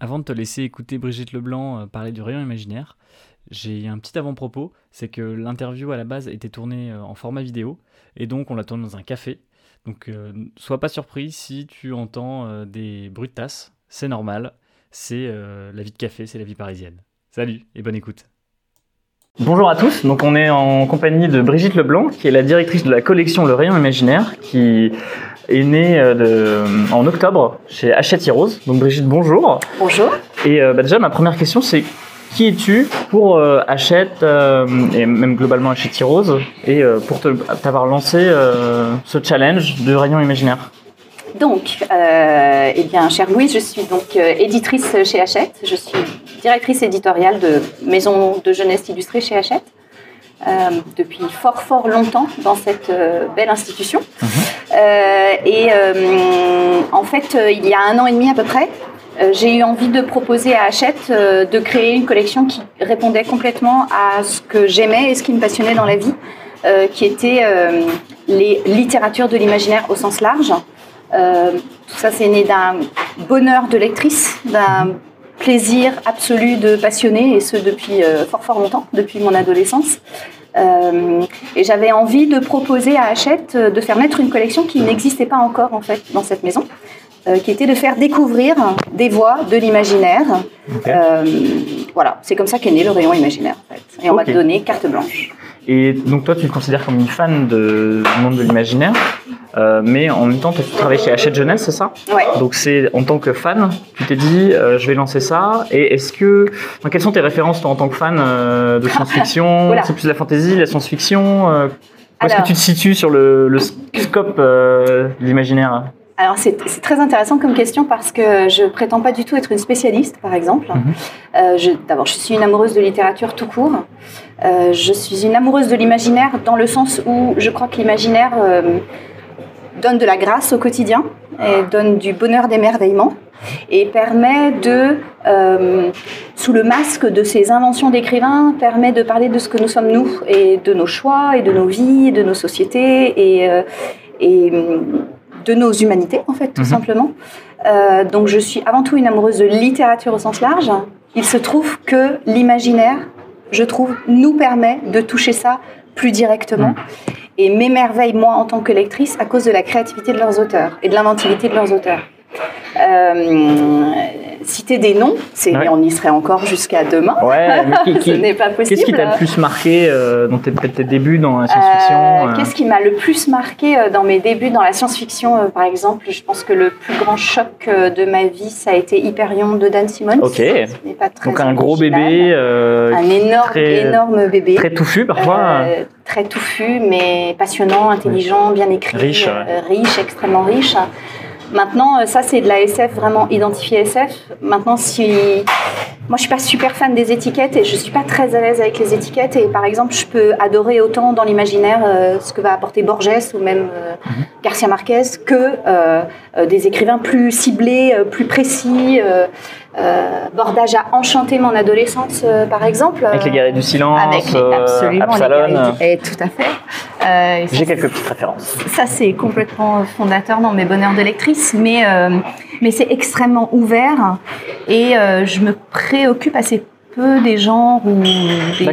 Avant de te laisser écouter Brigitte Leblanc euh, parler du rayon imaginaire, j'ai un petit avant-propos, c'est que l'interview à la base était tournée euh, en format vidéo, et donc on l'a tournée dans un café. Donc euh, sois pas surpris si tu entends euh, des bruits de tasse, c'est normal, c'est la vie de café, c'est la vie parisienne. Salut et bonne écoute. Bonjour à tous, donc on est en compagnie de Brigitte Leblanc, qui est la directrice de la collection Le Rayon Imaginaire, qui est née euh, de- en octobre chez Hachette Heroes. Donc Brigitte, bonjour. Bonjour. Et euh, bah, déjà, ma première question, c'est qui es-tu pour euh, Hachette euh, et même globalement Hachette Heroes et euh, pour t'avoir lancé euh, ce challenge de rayon imaginaire? Donc, euh, eh bien, chère Louise, je suis donc euh, éditrice chez Hachette. Je suis directrice éditoriale de maison de jeunesse illustrée chez Hachette euh, depuis fort fort longtemps dans cette euh, belle institution. Euh, et en fait, il y a un an et demi à peu près, j'ai eu envie de proposer à Hachette de créer une collection qui répondait complètement à ce que j'aimais et ce qui me passionnait dans la vie, qui était les littératures de l'imaginaire au sens large. Tout ça, c'est né d'un bonheur de lectrice, d'un plaisir absolu de passionner, et ce depuis euh, fort fort longtemps, depuis mon adolescence. Euh, et j'avais envie de proposer à Hachette euh, de faire naître une collection qui n'existait pas encore en fait dans cette maison, euh, qui était de faire découvrir des voix de l'imaginaire. Voilà, c'est comme ça qu'est né le rayon imaginaire en fait. Et on m'a donné carte blanche. Et donc toi, tu te considères comme une fan de, du monde de l'imaginaire, euh, mais en même temps, tu travailles chez Hachette Jeunesse, c'est ça Ouais. Donc c'est en tant que fan, tu t'es dit, euh, je vais lancer ça. Et est-ce que, enfin, quelles sont tes références toi en tant que fan euh, de science-fiction. C'est plus la fantasy, la science-fiction Où est-ce que tu te situes sur le, le scope de l'imaginaire Alors c'est très intéressant comme question parce que je prétends pas du tout être une spécialiste, par exemple. Mhm. D'abord, je suis une amoureuse de littérature tout court. Je suis une amoureuse de l'imaginaire dans le sens où je crois que l'imaginaire donne de la grâce au quotidien et donne du bonheur d'émerveillement et permet de, euh, sous le masque de ces inventions d'écrivains, permet de parler de ce que nous sommes nous et de nos choix et de nos vies, et de nos sociétés et, euh, et hum, de nos humanités en fait tout Mhm. simplement. Euh, donc je suis avant tout une amoureuse de littérature au sens large. Il se trouve que l'imaginaire, je trouve, nous permet de toucher ça plus directement et m'émerveille moi en tant que lectrice à cause de la créativité de leurs auteurs et de l'inventivité de leurs auteurs. Euh, citer des noms, c'est Ouais. on y serait encore jusqu'à demain. Ouais, mais qui- qui- Ce n'est pas possible. Qu'est-ce qui t'a le plus marqué euh, dans tes, tes débuts dans la science-fiction Euh, euh, Qu'est-ce qui m'a le plus marqué euh, dans mes débuts dans la science-fiction, euh, par exemple Je pense que le plus grand choc euh, de ma vie, ça a été Hyperion de Dan Simmons. Ok. Pas très Donc un gros bébé, euh, un énorme, très- énorme bébé. très touffu parfois. Euh, très touffu, mais passionnant, intelligent, bien écrit, Riche, ouais. euh, riche, extrêmement riche. Maintenant, euh, ça c'est de la SF vraiment identifiée SF. Maintenant, si moi je suis pas super fan des étiquettes et je suis pas très à l'aise avec les étiquettes et par exemple je peux adorer autant dans l'imaginaire euh, ce que va apporter Borges ou même euh, Mhm. Garcia Marquez que euh, des écrivains plus ciblés, plus précis. Euh, euh, Bordage a enchanté mon adolescence euh, par exemple. Avec les guerriers du silence, Avec les- euh, absolument, Absalon. du- eh, tout à fait. Euh, et J'ai quelques petites références. ça, c'est complètement fondateur dans mes bonheurs de lectrice, mais, euh, mais c'est extrêmement ouvert et euh, je me préoccupe assez peu des genres ou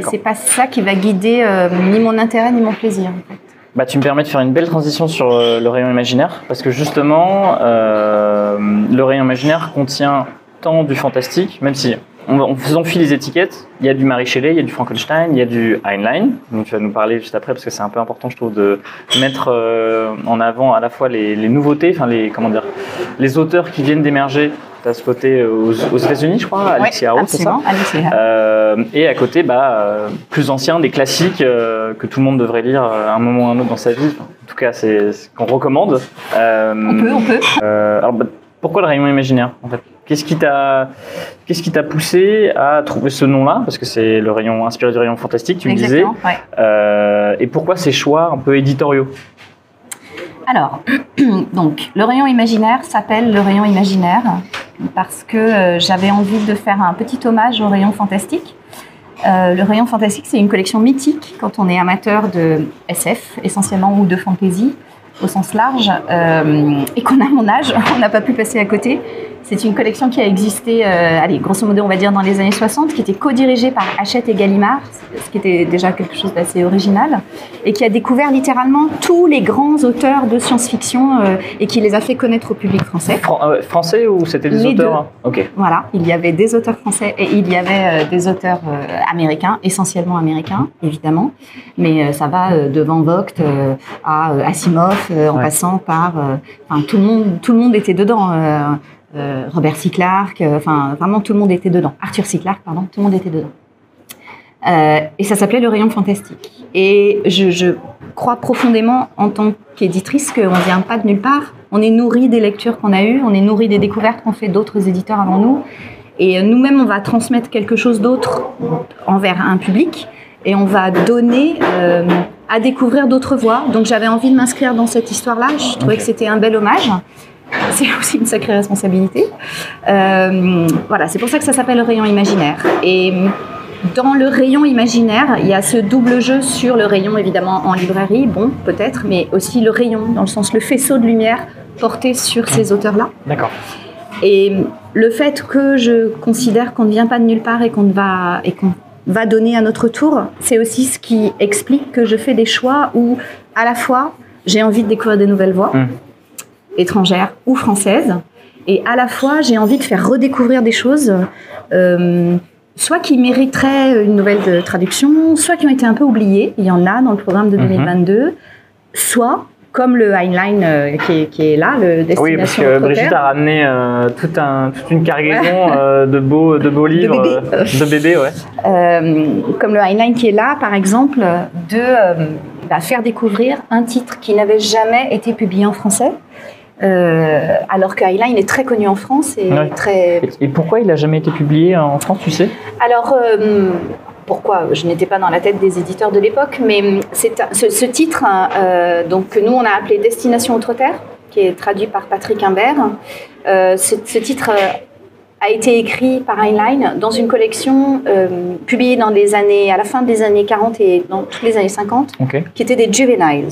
c'est pas ça qui va guider euh, ni mon intérêt ni mon plaisir. en fait. Bah, tu me permets de faire une belle transition sur euh, le rayon imaginaire, parce que justement, euh, le rayon imaginaire contient tant du fantastique, même si, en, en faisant fi les étiquettes, il y a du Marie Shelley, il y a du Frankenstein, il y a du Heinlein, donc tu vas nous parler juste après, parce que c'est un peu important, je trouve, de mettre euh, en avant à la fois les, les nouveautés, enfin les, comment dire, les auteurs qui viennent d'émerger. Tu as ce côté euh, aux, aux États-Unis, je crois, Alexia Ouais, Harrow, c'est ça Alexia euh, et à côté, bah, euh, plus anciens, des classiques euh, que tout le monde devrait lire à un moment ou à un autre dans sa vie. Enfin, en tout cas, c'est ce qu'on recommande. On peut, on peut. alors, bah, pourquoi le rayon imaginaire en fait? Qu'est-ce qui t'a, qu'est-ce qui t'a poussé à trouver ce nom-là? Parce que c'est le rayon inspiré du rayon fantastique, tu me disais. Ouais. Euh, et pourquoi ces choix un peu éditoriaux? Alors, donc, le rayon imaginaire s'appelle le rayon imaginaire parce que euh, j'avais envie de faire un petit hommage au rayon fantastique. Euh, le rayon fantastique, c'est une collection mythique quand on est amateur de SF essentiellement ou de fantasy au sens large et qu'on a mon âge, on n'a pas pu passer à côté. C'est une collection qui a existé, euh, allez, grosso modo, on va dire dans les années 60, qui était co-dirigée par Hachette et Gallimard, ce qui était déjà quelque chose d'assez original, et qui a découvert littéralement tous les grands auteurs de science-fiction euh, et qui les a fait connaître au public français. euh, français ou c'était des Les auteurs deux. hein? Ok. Voilà, il y avait des auteurs français et il y avait des auteurs américains, essentiellement américains, évidemment. Mais ça va de Van Vogt à Asimov, en Ouais. passant par... Enfin, tout le monde, tout le monde était dedans. Euh, Robert C. Clarke, euh, enfin, vraiment tout le monde était dedans. Arthur C. Clarke, pardon, tout le monde était dedans. Euh, et ça s'appelait Le Rayon Fantastique. Et je, je crois profondément, en tant qu'éditrice, qu'on ne vient pas de nulle part. On est nourri des lectures qu'on a eues, on est nourri des découvertes qu'ont fait d'autres éditeurs avant nous. Et nous-mêmes, on va transmettre quelque chose d'autre envers un public et on va donner euh, à découvrir d'autres voies. Donc j'avais envie de m'inscrire dans cette histoire-là. Je trouvais que c'était un bel hommage. C'est aussi une sacrée responsabilité. Euh, voilà, c'est pour ça que ça s'appelle le rayon imaginaire. Et dans le rayon imaginaire, il y a ce double jeu sur le rayon évidemment en librairie, bon peut-être, mais aussi le rayon dans le sens le faisceau de lumière porté sur ces auteurs-là. D'accord. Et le fait que je considère qu'on ne vient pas de nulle part et qu'on va et qu'on va donner à notre tour, c'est aussi ce qui explique que je fais des choix où à la fois j'ai envie de découvrir des nouvelles voies Mm. Étrangères ou françaises, et à la fois j'ai envie de faire redécouvrir des choses. euh, soit qui mériteraient une nouvelle traduction, soit qui ont été un peu oubliées, il y en a dans le programme de Mhm. 2022, soit comme le Heinlein euh, qui, est, qui est là, le Destination Oui, parce que Brigitte a ramené euh, tout un, toute une cargaison euh, de, beaux, de beaux livres. de bébés, ouais. Euh, comme le Heinlein qui est là, par exemple, de bah, faire découvrir un titre qui n'avait jamais été publié en français. Euh, alors que est très connu en France et Ouais. très. Et, et pourquoi il n'a jamais été publié en France, tu sais? Alors euh, pourquoi? Je n'étais pas dans la tête des éditeurs de l'époque, mais ce, ce titre, hein, euh, donc que nous on a appelé Destination Outre-Terre, qui est traduit par Patrick Imbert. Ce, ce titre a été écrit par Heinlein dans une collection euh, publiée dans les années, à la fin des années 40 et dans toutes les années 50, Ok. qui était des juveniles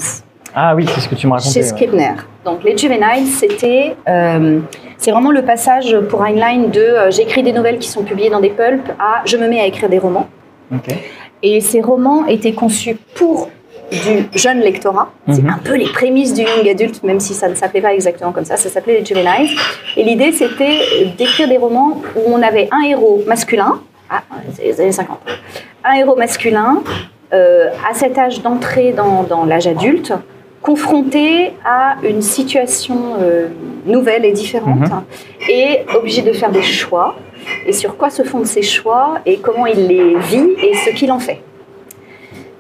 Ah oui, c'est ce que tu me racontais. chez ouais. Scribner. Donc les juveniles, c'était, euh, c'est vraiment le passage pour Heinlein de euh, j'écris des nouvelles qui sont publiées dans des pulps à je me mets à écrire des romans. Ok. Et ces romans étaient conçus pour du jeune lectorat. C'est Mhm. un peu les prémices du young adulte, même si ça ne s'appelait pas exactement comme ça. Ça s'appelait les juveniles. Et l'idée, c'était d'écrire des romans où on avait un héros masculin. Ah, c'est les années 50. Un héros masculin euh, à cet âge d'entrée dans, dans l'âge adulte, confronté à une situation euh, nouvelle et différente, Mhm. et obligé de faire des choix, et sur quoi se fondent ces choix, et comment il les vit, et ce qu'il en fait.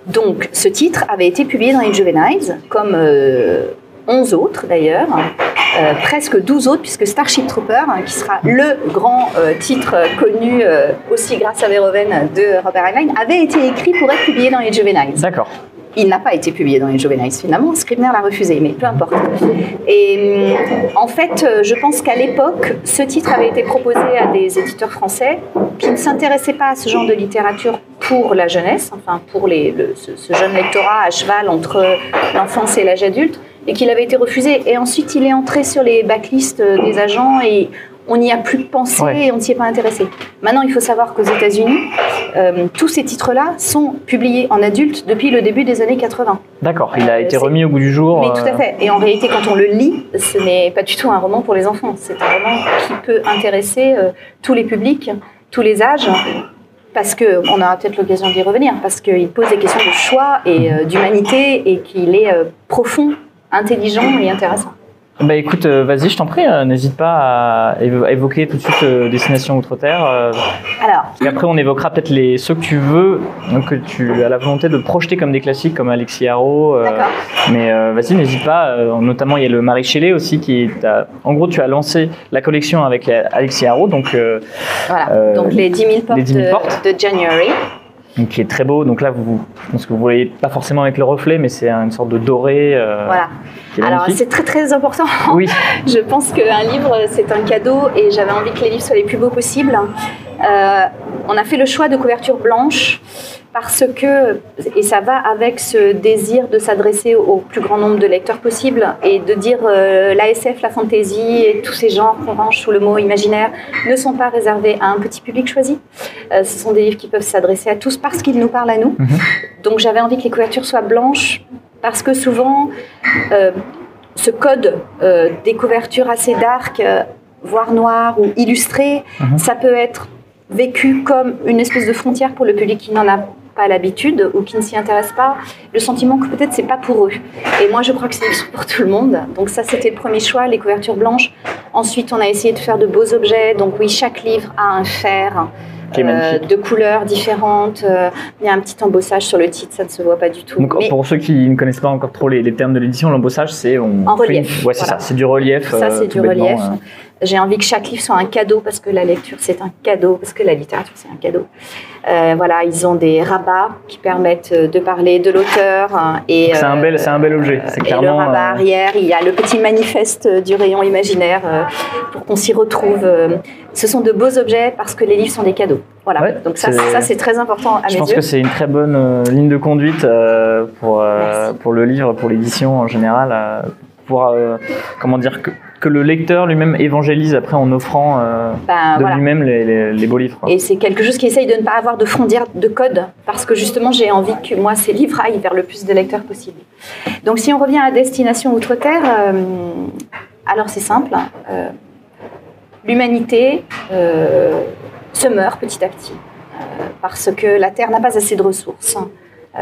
Donc, ce titre avait été publié dans les Juveniles, comme euh, 11 autres d'ailleurs, euh, presque 12 autres, puisque Starship Trooper, hein, qui sera le grand euh, titre euh, connu euh, aussi grâce à Verhoeven de Robert Heinlein, avait été écrit pour être publié dans les Juveniles. D'accord. Il n'a pas été publié dans les Juveniles finalement, Scribner l'a refusé, mais peu importe. Et hum, en fait, euh, je pense qu'à l'époque, ce titre avait été proposé à des éditeurs français qui ne s'intéressaient pas à ce genre de littérature pour la jeunesse, enfin pour ce, ce jeune lectorat à cheval entre l'enfance et l'âge adulte, et qu'il avait été refusé. Et ensuite, il est entré sur les backlists euh, des agents et on n'y a plus pensé Ouais. et on ne s'y est pas intéressé. Maintenant, il faut savoir qu'aux États-Unis, euh, tous ces titres-là sont publiés en adulte depuis le début des années 80. D'accord. Il a Euh, été remis au goût du jour. Mais tout à euh, fait. Et en réalité, quand on le lit, ce n'est pas du tout un roman pour les enfants. C'est un roman qui peut intéresser tous les publics, tous les âges. Parce que, on aura peut-être l'occasion d'y revenir, parce qu'il pose des questions de choix et d'humanité et qu'il est profond, intelligent et intéressant. Bah écoute, euh, vas-y, je t'en prie, euh, n'hésite pas à, évo- à évoquer tout de suite euh, Destination Outre-Terre. Alors, parce qu'après, on évoquera peut-être les, ceux que tu veux, donc que tu as la volonté de projeter comme des classiques, comme Alexis Haro. mais vas-y, n'hésite pas. notamment, il y a le Marie Shelley aussi qui en gros, tu as lancé la collection avec Alexis Haro, donc Voilà. Euh, Donc, les 10 000 portes, les 10 000 de- portes. de January. Donc, qui est très beau. Donc là, vous, je pense que vous voyez pas forcément avec le reflet, mais c'est une sorte de doré. euh, Voilà. Alors, c'est très très important. Oui, Je pense qu'un livre, c'est un cadeau et j'avais envie que les livres soient les plus beaux possibles. Euh, on a fait le choix de couverture blanche parce que, et ça va avec ce désir de s'adresser au plus grand nombre de lecteurs possible et de dire euh, l'ASF, la fantasy et tous ces genres qu'on range sous le mot imaginaire ne sont pas réservés à un petit public choisi. Euh, ce sont des livres qui peuvent s'adresser à tous parce qu'ils nous parlent à nous. Mhm. Donc j'avais envie que les couvertures soient blanches parce que souvent, euh, ce code des couvertures assez dark, voire noires ou illustrées, mhm. ça peut être vécu comme une espèce de frontière pour le public qui n'en a pas l'habitude ou qui ne s'y intéressent pas, le sentiment que peut-être c'est pas pour eux. Et moi, je crois que c'est pour tout le monde. Donc ça, c'était le premier choix, les couvertures blanches. Ensuite, on a essayé de faire de beaux objets. Donc oui, chaque livre a un fer. Euh, de couleurs différentes. Euh, il y a un petit embossage sur le titre, ça ne se voit pas du tout. Donc, pour ceux qui ne connaissent pas encore trop les, termes de l'édition, l'embossage, c'est en relief. Ouais, c'est ça, c'est du relief. Ça, c'est euh, du relief. J'ai envie que chaque livre soit un cadeau parce que la lecture c'est un cadeau, parce que la littérature c'est un cadeau. Euh, voilà, ils ont des rabats qui permettent de parler de l'auteur. Hein, et c'est un bel, c'est un bel objet. C'est clairement. Et le rabat euh, arrière, il y a le petit manifeste du rayon imaginaire euh, pour qu'on s'y retrouve. Ce sont de beaux objets parce que les livres sont des cadeaux. Voilà. Donc ça, ça c'est très important à Je pense que c'est une très bonne ligne de conduite pour pour le livre, pour l'édition en général, pour comment dire que que le lecteur lui-même évangélise après en offrant euh, ben, de lui-même les, beaux livres. Et c'est quelque chose qui essaye de ne pas avoir de frontières de code, parce que justement j'ai envie que moi ces livres aillent vers le plus de lecteurs possible. Donc si on revient à Destination Outre-Terre, euh, alors c'est simple, euh, l'humanité se meurt petit à petit, parce que la Terre n'a pas assez de ressources.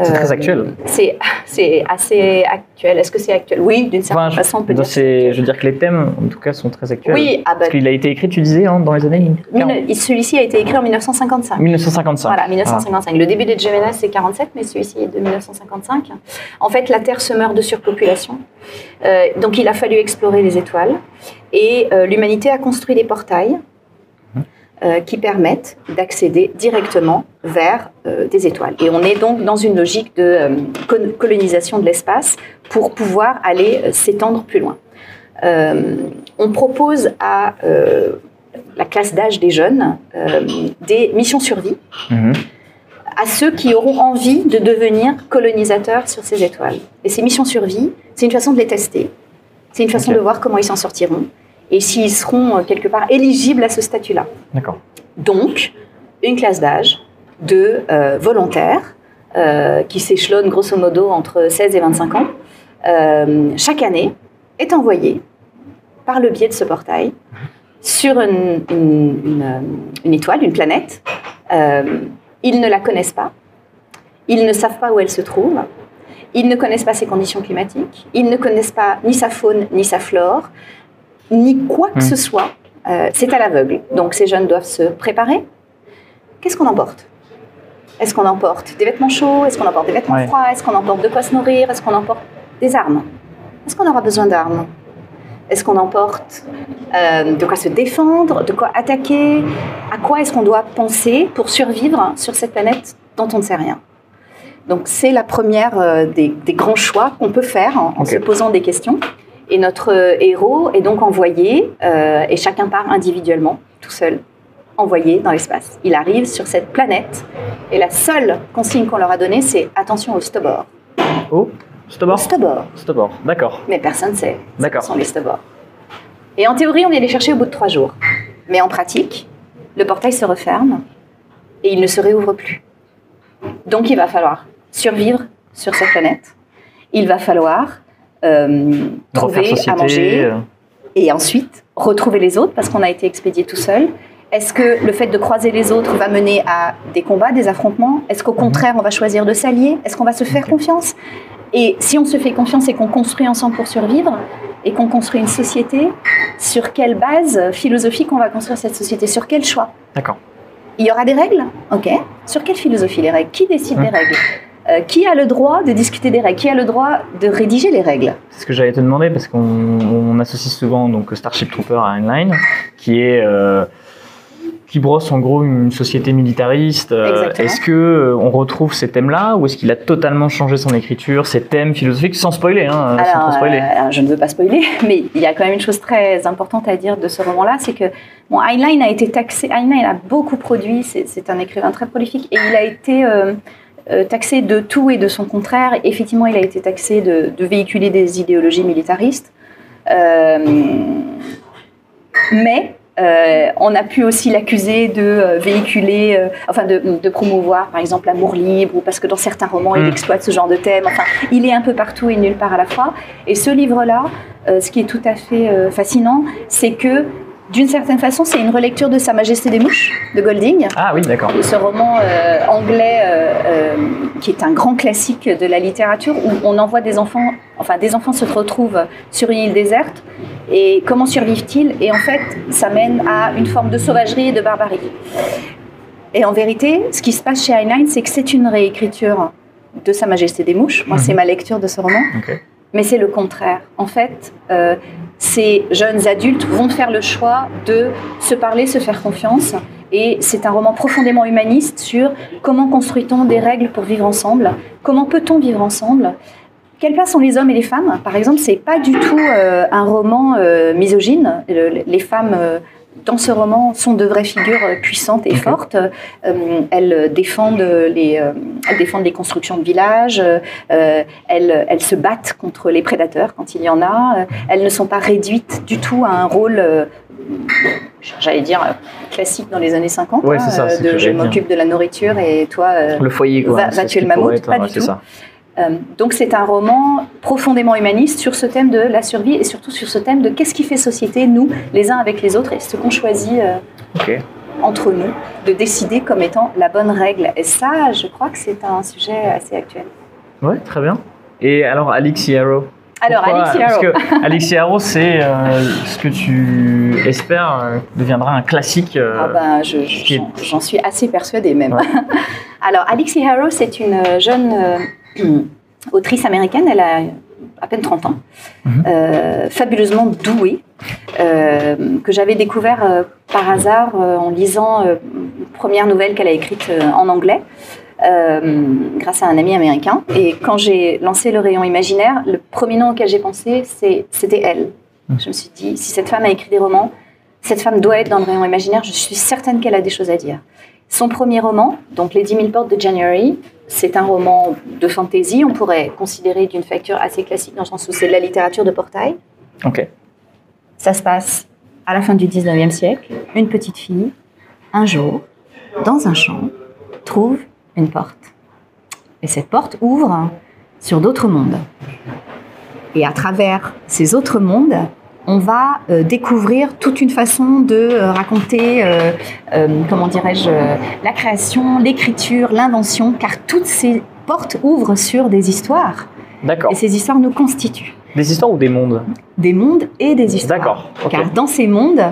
C'est très actuel. C'est, assez actuel. Est-ce que c'est actuel? Oui, d'une certaine façon, on peut dire. je veux dire que les thèmes, en tout cas, sont très actuels. Oui, ah bah, Parce qu'il a été écrit, tu disais, hein, dans les années. Celui-ci a été écrit en 1955. 1955. Voilà, 1955. Le début des Gemini, c'est 47, mais celui-ci est de 1955. En fait, la Terre se meurt de surpopulation. Euh, donc, il a fallu explorer les étoiles. Et euh, l'humanité a construit des portails euh, qui permettent d'accéder directement vers euh, des étoiles. Et on est donc dans une logique de euh, colonisation de l'espace pour pouvoir aller s'étendre plus loin. on propose à la classe d'âge des jeunes des missions survie. Mhm. à ceux qui auront envie de devenir colonisateurs sur ces étoiles. Et ces missions survie, c'est une façon de les tester, c'est une façon de voir comment ils s'en sortiront et s'ils seront euh, quelque part éligibles à ce statut-là. D'accord. Donc, une classe d'âge de euh, volontaires euh, qui s'échelonne grosso modo entre 16 et 25 ans, chaque année est envoyée par le biais de ce portail sur une, une, étoile, une planète. ils ne la connaissent pas, ils ne savent pas où elle se trouve, ils ne connaissent pas ses conditions climatiques, ils ne connaissent pas ni sa faune ni sa flore, ni quoi que hmm. ce soit. Euh, c'est à l'aveugle. Donc ces jeunes doivent se préparer. Qu'est-ce qu'on emporte? Est-ce qu'on emporte des vêtements chauds? Est-ce qu'on emporte des vêtements froids? Est-ce qu'on emporte de quoi se nourrir? Est-ce qu'on emporte des armes? Est-ce qu'on aura besoin d'armes? Est-ce qu'on emporte euh, de quoi se défendre De quoi attaquer? À quoi est-ce qu'on doit penser pour survivre sur cette planète dont on ne sait rien? Donc c'est la première euh, des, grands choix qu'on peut faire en se posant des questions. Et notre héros est donc envoyé, euh, et chacun part individuellement, tout seul, envoyé dans l'espace. Il arrive sur cette planète, et la seule consigne qu'on leur a donnée, c'est attention au stobord. Oh, stobord Stobord. Stobord, d'accord. Mais personne ne sait ce sont les stobords. Et en théorie, on est allé chercher au bout de trois jours. Mais en pratique, le portail se referme et il ne se réouvre plus. Donc il va falloir survivre sur cette planète. Il va falloir euh, trouver à manger. euh. et ensuite retrouver les autres parce qu'on a été expédié tout seul. Est-ce que le fait de croiser les autres va mener à des combats, des affrontements? Est-ce qu'au mhm. contraire, on va choisir de s'allier? Est-ce qu'on va se faire confiance? Et si on se fait confiance et qu'on construit ensemble pour survivre, et qu'on construit une société, sur quelle base philosophique on va construire cette société? Sur quel choix? D'accord. Il y aura des règles? Ok. Sur quelle philosophie les règles? Qui décide des règles? Euh, qui a le droit de discuter des règles? Qui a le droit de rédiger les règles? C'est ce que j'allais te demander parce qu'on associe souvent donc Starship Trooper à Heinlein, qui est euh, qui brosse en gros une société militariste. Euh, est-ce que on retrouve ces thèmes-là ou est-ce qu'il a totalement changé son écriture, ses thèmes philosophiques, sans spoiler, hein, alors, je ne veux pas spoiler, mais il y a quand même une chose très importante à dire de ce roman-là, c'est que bon, Heinlein a été taxé. Heinlein a beaucoup produit. C'est un écrivain très prolifique et il a été taxé de tout et de son contraire. Effectivement, il a été taxé de, véhiculer des idéologies militaristes. mais euh, on a pu aussi l'accuser de euh, véhiculer, euh, enfin de, promouvoir par exemple l'amour libre, ou parce que dans certains romans il hmm. exploite ce genre de thème. Enfin, il est un peu partout et nulle part à la fois. Et ce livre-là, ce qui est tout à fait fascinant, c'est que d'une certaine façon, c'est une relecture de Sa Majesté des Mouches de Golding. Ah oui, d'accord. Ce roman anglais qui est un grand classique de la littérature où on envoie des enfants, enfin des enfants se retrouvent sur une île déserte et comment survivent-ils? Et en fait, ça mène à une forme de sauvagerie et de barbarie. Et en vérité, ce qui se passe chez Heinlein, c'est que c'est une réécriture de Sa Majesté des Mouches. Moi, c'est mhm. ma lecture de ce roman. Mais c'est le contraire. En fait, euh, ces jeunes adultes vont faire le choix de se parler, se faire confiance. Et c'est un roman profondément humaniste sur comment construit-on des règles pour vivre ensemble, comment peut-on vivre ensemble, quelle place ont les hommes et les femmes? Par exemple, c'est pas du tout euh, un roman euh, misogyne. les femmes euh, dans ce roman sont de vraies figures puissantes et fortes. elles, défendent les, elles défendent les constructions de villages, elles, elles, se battent contre les prédateurs quand il y en a. elles ne sont pas réduites du tout à un rôle, j'allais dire, classique dans les années 50. Ouais, ça, de je m'occupe de la nourriture et toi, le foyer, va, tuer le mammouth. pas du tout. Ça. Euh, donc c'est un roman profondément humaniste sur ce thème de la survie et surtout sur ce thème de qu'est-ce qui fait société, nous, les uns avec les autres, et ce qu'on choisit euh, entre nous, de décider comme étant la bonne règle. Et ça, je crois que c'est un sujet assez actuel. Oui, très bien. Et alors, Alix Yarrow alors, Alix Yarrow. Parce que Alix Yarrow, c'est euh, ce que tu espères deviendra un classique. ah ben, j'en suis assez persuadée même. alors, Alix Yarrow, c'est une jeune autrice américaine, elle a à peine 30 ans, mhm. euh, fabuleusement douée, euh, que j'avais découvert euh, par hasard en lisant une première nouvelle qu'elle a écrite en anglais. grâce à un ami américain. Et quand j'ai lancé le rayon imaginaire, le premier nom auquel j'ai pensé, c'était elle. Mhm. Je me suis dit, si cette femme a écrit des romans, cette femme doit être dans le rayon imaginaire, je suis certaine qu'elle a des choses à dire. Son premier roman, donc Les 10 000 portes de January, c'est un roman de fantasy, on pourrait considérer d'une facture assez classique dans le sens où c'est de la littérature de portail. Ok. Ça se passe à la fin du 19e siècle. Une petite fille, un jour, dans un champ, trouve une porte. Et cette porte ouvre sur d'autres mondes. Et à travers ces autres mondes, on va euh, découvrir toute une façon de euh, raconter, euh, comment dirais-je, la création, l'écriture, l'invention, car toutes ces portes ouvrent sur des histoires. D'accord. Et ces histoires nous constituent. Des histoires ou des mondes? Des mondes et des histoires. D'accord. Car dans ces mondes,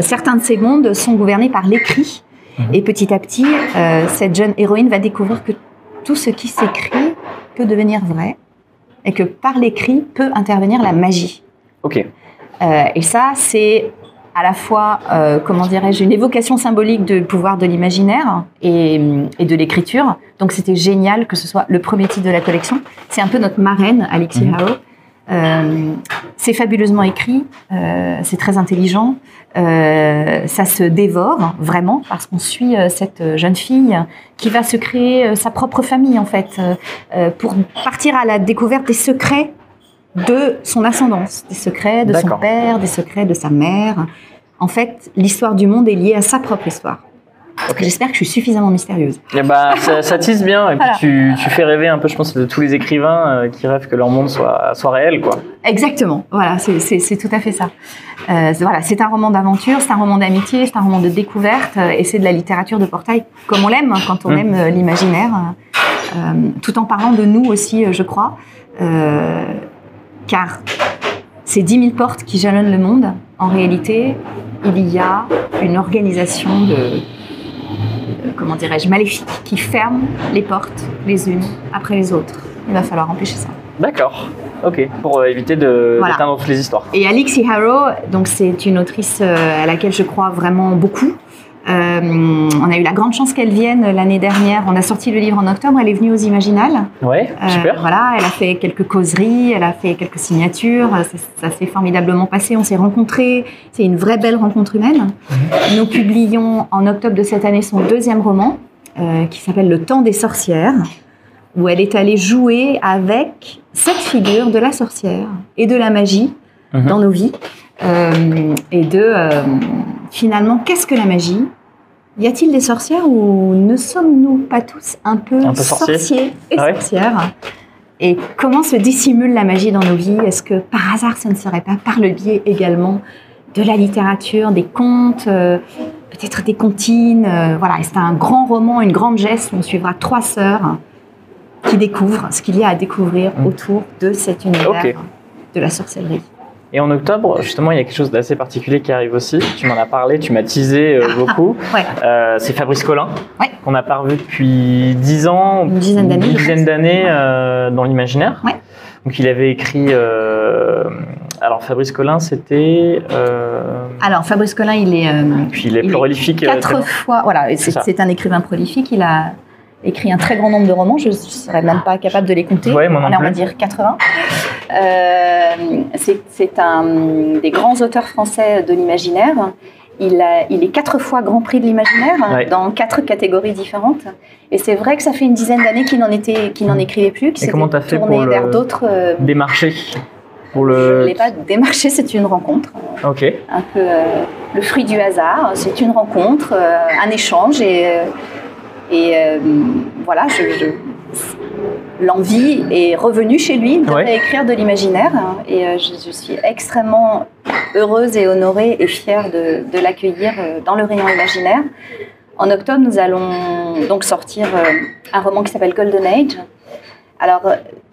certains de ces mondes sont gouvernés par l'écrit. Mhm. Et petit à petit, cette jeune héroïne va découvrir que tout ce qui s'écrit peut devenir vrai et que par l'écrit peut intervenir la magie. Ok. Euh, et ça, c'est à la fois, euh, comment dirais-je, une évocation symbolique du pouvoir de l'imaginaire et, de l'écriture. Donc c'était génial que ce soit le premier titre de la collection. C'est un peu notre marraine, Alexis mm c'est fabuleusement écrit, c'est très intelligent, ça se dévore vraiment parce qu'on suit cette jeune fille qui va se créer sa propre famille en fait pour partir à la découverte des secrets de son ascendance, des secrets de son père, des secrets de sa mère. En fait, l'histoire du monde est liée à sa propre histoire. J'espère que je suis suffisamment mystérieuse. Et eh bah, ça, tisse bien, et puis tu, fais rêver un peu, je pense, de tous les écrivains euh, qui rêvent que leur monde soit, soit réel. Quoi. Exactement, voilà, c'est tout à fait ça. Euh, voilà, c'est un roman d'aventure, c'est un roman d'amitié, c'est un roman de découverte, euh, et c'est de la littérature de portail, comme on l'aime, hein, quand on mmh. aime l'imaginaire, tout en parlant de nous aussi, je crois car ces 10 000 portes qui jalonnent le monde, en réalité, il y a une organisation de, comment dirais-je, maléfique qui ferme les portes les unes après les autres. Il va falloir empêcher ça. D'accord. Ok, pour euh, éviter de voilà. toutes les histoires. Et Alixie Harrow, donc c'est une autrice euh, à laquelle je crois vraiment beaucoup. Euh, on a eu la grande chance qu'elle vienne l'année dernière. On a sorti le livre en octobre. Elle est venue aux Imaginales. Ouais, euh, super. voilà, elle a fait quelques causeries, elle a fait quelques signatures. Ça, s'est formidablement passé. On s'est rencontrés. C'est une vraie belle rencontre humaine. Mhm. Nous publions en octobre de cette année son deuxième roman, euh, qui s'appelle Le temps des sorcières. où elle est allée jouer avec cette figure de la sorcière et de la magie Mhm. dans nos vies. Et de finalement, qu'est-ce que la magie? Y a-t-il des sorcières ou ne sommes-nous pas tous un peu, Un peu sorciers? sorciers et Ah ouais? sorcières? Et comment se dissimule la magie dans nos vies? Est-ce que par hasard, ce ne serait pas par le biais également de la littérature, des contes, euh, peut-être des comptines euh, Voilà, c'est un grand roman, une grande geste où on suivra trois sœurs qui découvrent ce qu'il y a à découvrir Mm. autour de cet univers de la sorcellerie. Et en octobre, justement, il y a quelque chose d'assez particulier qui arrive aussi. Tu m'en as parlé, tu m'as teasé euh, beaucoup. Ouais. Euh, c'est Fabrice Collin, Ouais. qu'on n'a pas revu depuis 10 ans, Une dizaine d'années, une dizaine d'années euh, dans l'imaginaire. Ouais. Donc il avait écrit. alors Fabrice Collin, c'était. Alors, Fabrice Collin, il est puis il est il prolifique. quatre fois. Voilà, c'est un écrivain prolifique. Il a écrit un très grand nombre de romans. Je ne serais même pas capable de les compter. Ouais, moi non Allez, on va dire 80. Euh, c'est un des grands auteurs français de l'imaginaire. Il, a- il est quatre fois Grand Prix de l'imaginaire Ouais. dans quatre catégories différentes. Et c'est vrai que ça fait une dizaine d'années qu'il n'en écrivait plus, qu'il s'était t'as fait tourné pour le- vers d'autres. euh, Démarché. Pour Je ne le. l'ai pas démarché, c'est une rencontre Ok. un peu euh, le fruit du hasard. C'est une rencontre, euh, un échange et, et euh, voilà, je, je- l'envie est revenue chez lui de Ouais. réécrire de l'imaginaire et euh, je, je suis extrêmement heureuse et honorée et fière de, de l'accueillir euh, dans le rayon imaginaire. En octobre, nous allons donc sortir un roman qui s'appelle Golden Age. Alors,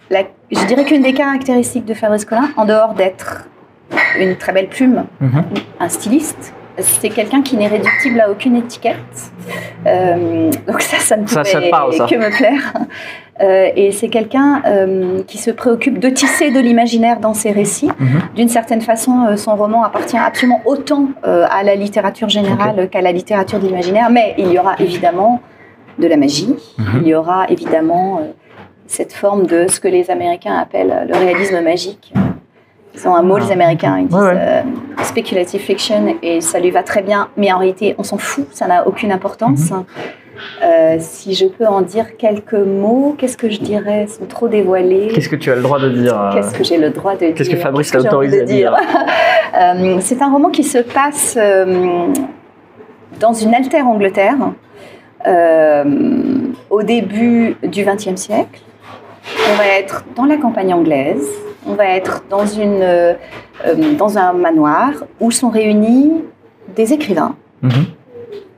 la- je dirais qu'une des caractéristiques de Fabrice Collin, en dehors d'être une très belle plume, Mhm. un styliste. C'est quelqu'un qui n'est réductible à aucune étiquette. Euh, donc ça, ça ne pouvait ça te parle, ça. que me plaire. Euh, et c'est quelqu'un euh, qui se préoccupe de tisser de l'imaginaire dans ses récits. Mhm. D'une certaine façon, son roman appartient absolument autant à la littérature générale qu'à la littérature de l'imaginaire. Mais il y aura évidemment de la magie. Mhm. Il y aura évidemment cette forme de ce que les Américains appellent le réalisme magique. Ils ont un mot, Ah. les Américains, ils disent Ouais, ouais. euh, speculative fiction, et ça lui va très bien, mais en réalité, on s'en fout, ça n'a aucune importance. Mhm. Euh, si je peux en dire quelques mots, qu'est-ce que je dirais sans trop dévoiler? Qu'est-ce que tu as le droit de dire euh, Qu'est-ce que j'ai le droit de dire? Qu'est-ce que Fabrice autorisé à dire? C'est un roman qui se passe euh, dans une altère Angleterre au début du XXe siècle. On va être dans la campagne anglaise, on va être dans, une, euh, euh, dans un manoir où sont réunis des écrivains, Mhm.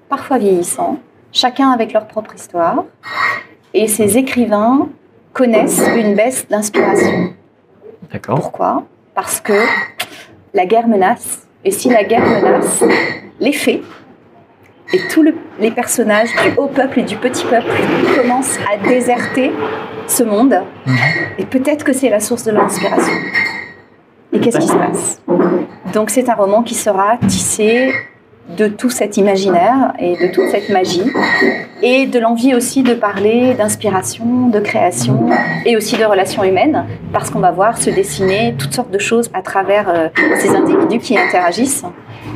parfois vieillissants, chacun avec leur propre histoire. Et ces écrivains connaissent une baisse d'inspiration. D'accord. Pourquoi? Parce que la guerre menace. Et si la guerre menace, les faits et tous le- les personnages du haut peuple et du petit peuple commencent à déserter ce monde. Et peut-être que c'est la source de leur inspiration. Et qu'est-ce qui se passe? Donc c'est un roman qui sera tissé de tout cet imaginaire et de toute cette magie et de l'envie aussi de parler d'inspiration, de création et aussi de relations humaines parce qu'on va voir se dessiner toutes sortes de choses à travers euh, ces individus qui interagissent.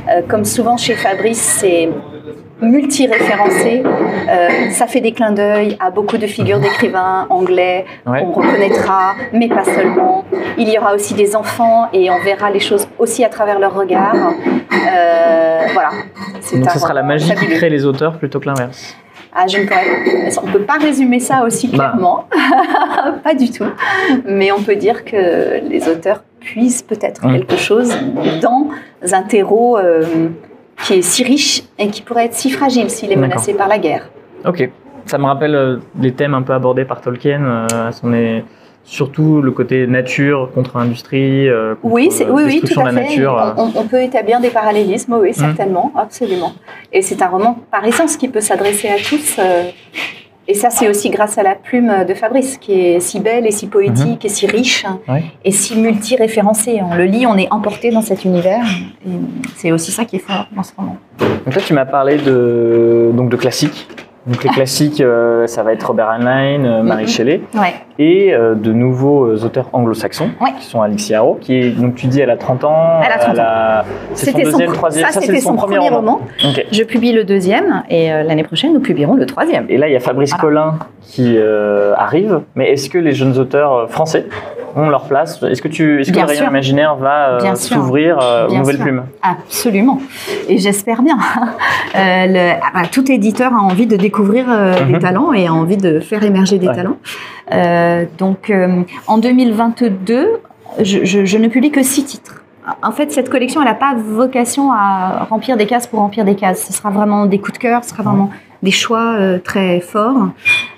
Euh, comme souvent chez Fabrice, c'est multi-référencé. Euh, ça fait des clins d'œil à beaucoup de figures d'écrivains anglais Ouais. qu'on reconnaîtra, mais pas seulement. Il y aura aussi des enfants et on verra les choses aussi à travers leur regard. Euh, voilà. Donc ce sera la magie qui crée les auteurs plutôt que l'inverse. Ah, je ne pourrais- on ne peut pas résumer ça aussi Bah. clairement, pas du tout. Mais on peut dire que les auteurs puisent peut-être quelque chose dans un terreau euh, qui est si riche et qui pourrait être si fragile s'il est menacé par la guerre. Ok. Ça me rappelle euh, les thèmes un peu abordés par Tolkien. euh, son est surtout le côté nature contre industrie, euh, contre Oui, c'est, oui, oui, tout à la fait. nature. euh. On, peut établir des parallélismes, oui, Mm. certainement, absolument. Et c'est un roman par essence qui peut s'adresser à tous. euh, et ça, c'est aussi grâce à la plume de Fabrice, qui est si belle et si poétique et si riche et si multi-référencée. On le lit, on est emporté dans cet univers. Et c'est aussi ça qui est fort dans ce roman. Donc là, tu m'as parlé de, donc de classiques. Donc les classiques, euh, ça va être Robert Heinlein, euh, Marie Mhm. Shelley, Ouais. et euh, de nouveaux euh, auteurs anglo-saxons, Ouais. qui sont Alexis Haro, qui est, donc tu dis, elle a 30 ans. Elle a 30 ans. C'est son deuxième, son, troisième, ça, c'est c'était son premier roman. Ok. Je publie le deuxième et euh, l'année prochaine, nous publierons le troisième. Et là, il y a Fabrice Voilà. Collin qui euh, arrive, mais est-ce que les jeunes auteurs français ont leur place Est-ce que, tu, est-ce que le rayon imaginaire va euh, s'ouvrir euh, aux nouvelles sûr. plumes Absolument. Et j'espère bien. Euh, le- ah bah, tout éditeur a envie de découvrir euh, Mhm. des talents et a envie de faire émerger des Ouais. talents. Donc, en 2022, je, je- je ne publie que six titres. En fait, cette collection, elle n'a pas vocation à remplir des cases pour remplir des cases. Ce sera vraiment des coups de cœur, ce sera vraiment des choix euh, très forts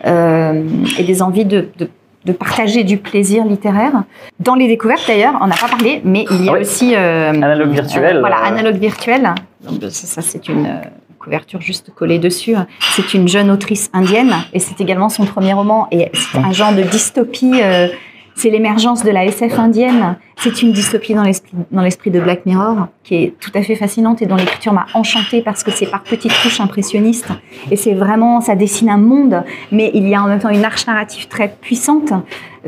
euh, et des envies de, de- de partager du plaisir littéraire. Dans les découvertes, d'ailleurs, on n'a pas parlé, mais il y a Ah oui. aussi... euh, Analogue virtuel. euh, voilà, euh, analogue virtuel. Donc, ça, c'est une euh, couverture juste collée dessus. C'est une jeune autrice indienne et c'est également son premier roman. Et c'est un genre de dystopie. euh, c'est l'émergence de la SF indienne. C'est une dystopie dans l'esprit, de Black Mirror qui est tout à fait fascinante et dont l'écriture m'a enchantée parce que c'est par petites touches impressionnistes. Et c'est vraiment, ça dessine un monde, mais il y a en même temps une arche narrative très puissante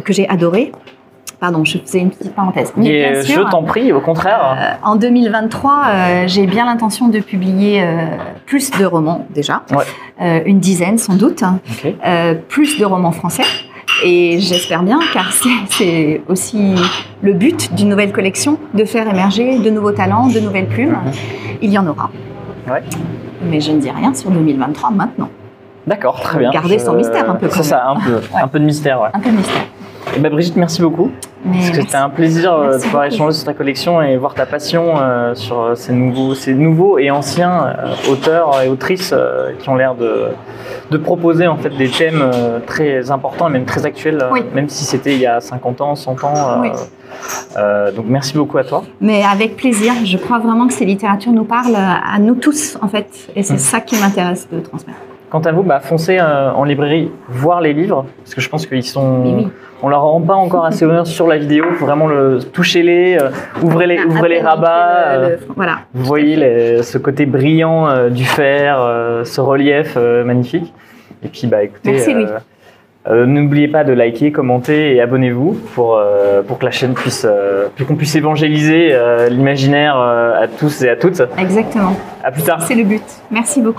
que j'ai adorée. Pardon, je faisais une petite parenthèse. Mais et, bien euh, sûr, je t'en prie, au contraire. euh, en 2023, euh, j'ai bien l'intention de publier euh, plus de romans déjà, Ouais. Une dizaine sans doute, plus de romans français. Et j'espère bien, car c'est- aussi le but d'une nouvelle collection, de faire émerger de nouveaux talents, de nouvelles plumes. Il y en aura. Ouais. Mais je ne dis rien sur 2023 maintenant. D'accord, très bien. Garder son mystère un peu, C'est ça, un peu, un peu de mystère. Ouais. Un peu de mystère. Eh ben, Brigitte, merci beaucoup. C'était un plaisir euh, de pouvoir beaucoup. échanger sur ta collection et voir ta passion euh, sur euh, ces nouveaux, ces nouveaux et anciens euh, auteurs et autrices euh, qui ont l'air de, de proposer en fait des thèmes très importants et même très actuels, Oui. même si c'était il y a 50 ans, 100 ans. Oui. donc merci beaucoup à toi. Mais avec plaisir, je crois vraiment que ces littératures nous parlent à nous tous, en fait. Et c'est Mm. ça qui m'intéresse de transmettre. Quant à vous, bah, foncez euh, en librairie voir les livres parce que je pense qu'ils sont. Oui. On leur rend pas encore assez honneur sur la vidéo. Faut Vraiment le touchez-les, euh, ouvrez les, ouvrez les rabats. le- euh, le- Voilà. Vous voyez les- ce côté brillant euh, du fer, ce relief magnifique. Et puis, bah, écoutez, Merci, n'oubliez pas de liker, commenter et abonnez-vous pour, pour que la chaîne puisse, qu'on puisse évangéliser l'imaginaire à tous et à toutes. Exactement. À plus tard. C'est le but. Merci beaucoup.